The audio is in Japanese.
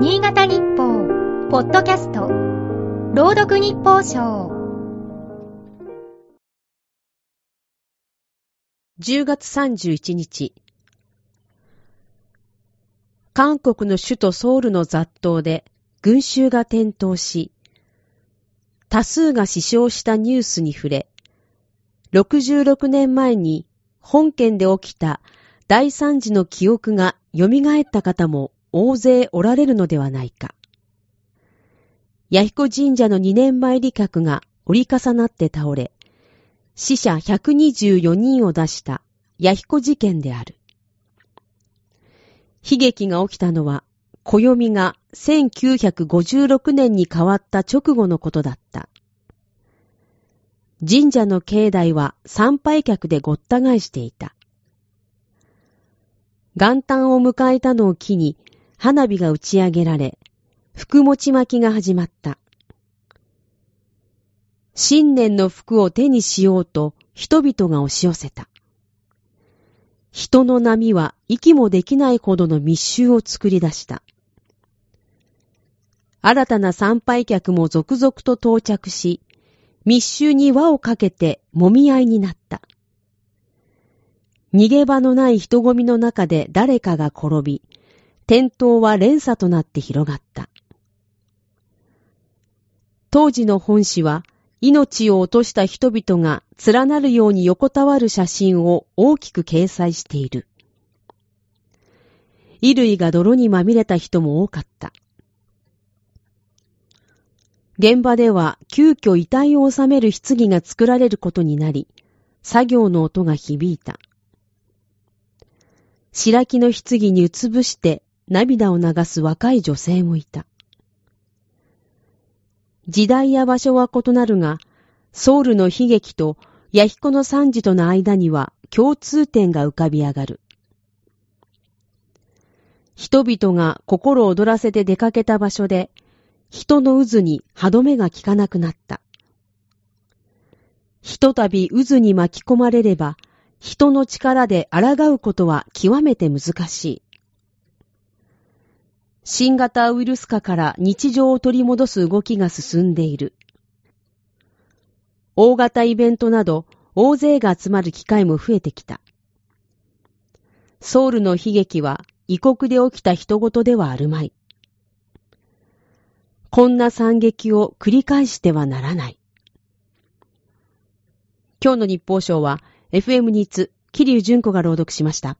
新潟日報、ポッドキャスト、朗読日報賞。10月31日、韓国の首都ソウルの雑踏で群衆が転倒し、多数が死傷したニュースに触れ、66年前に本県で起きた大惨事の記憶が蘇った方も大勢おられるのではないか。弥彦神社の2年前利客が折り重なって倒れ、死者124人を出した弥彦事件である。悲劇が起きたのは、暦が1956年に変わった直後のことだった。神社の境内は参拝客でごった返していた。元旦を迎えたのを機に花火が打ち上げられ、福持ち巻きが始まった。新年の服を手にしようと人々が押し寄せた。人の波は息もできないほどの密集を作り出した。新たな参拝客も続々と到着し、密集に輪をかけて揉み合いになった。逃げ場のない人混みの中で誰かが転び、転倒は連鎖となって広がった。当時の本誌は、命を落とした人々が連なるように横たわる写真を大きく掲載している。衣類が泥にまみれた人も多かった。現場では急遽遺体を収める棺が作られることになり、作業の音が響いた。白木の棺にうつぶして涙を流す若い女性もいた。時代や場所は異なるが、ソウルの悲劇と弥彦の惨事との間には共通点が浮かび上がる。人々が心躍らせて出かけた場所で、人の渦に歯止めが効かなくなった。ひとたび渦に巻き込まれれば、人の力で抗うことは極めて難しい。新型ウイルス化から日常を取り戻す動きが進んでいる。大型イベントなど大勢が集まる機会も増えてきた。ソウルの悲劇は異国で起きた人事ではあるまい。こんな惨劇を繰り返してはならない。今日の日報賞は FM ニーツ、桐生純子が朗読しました。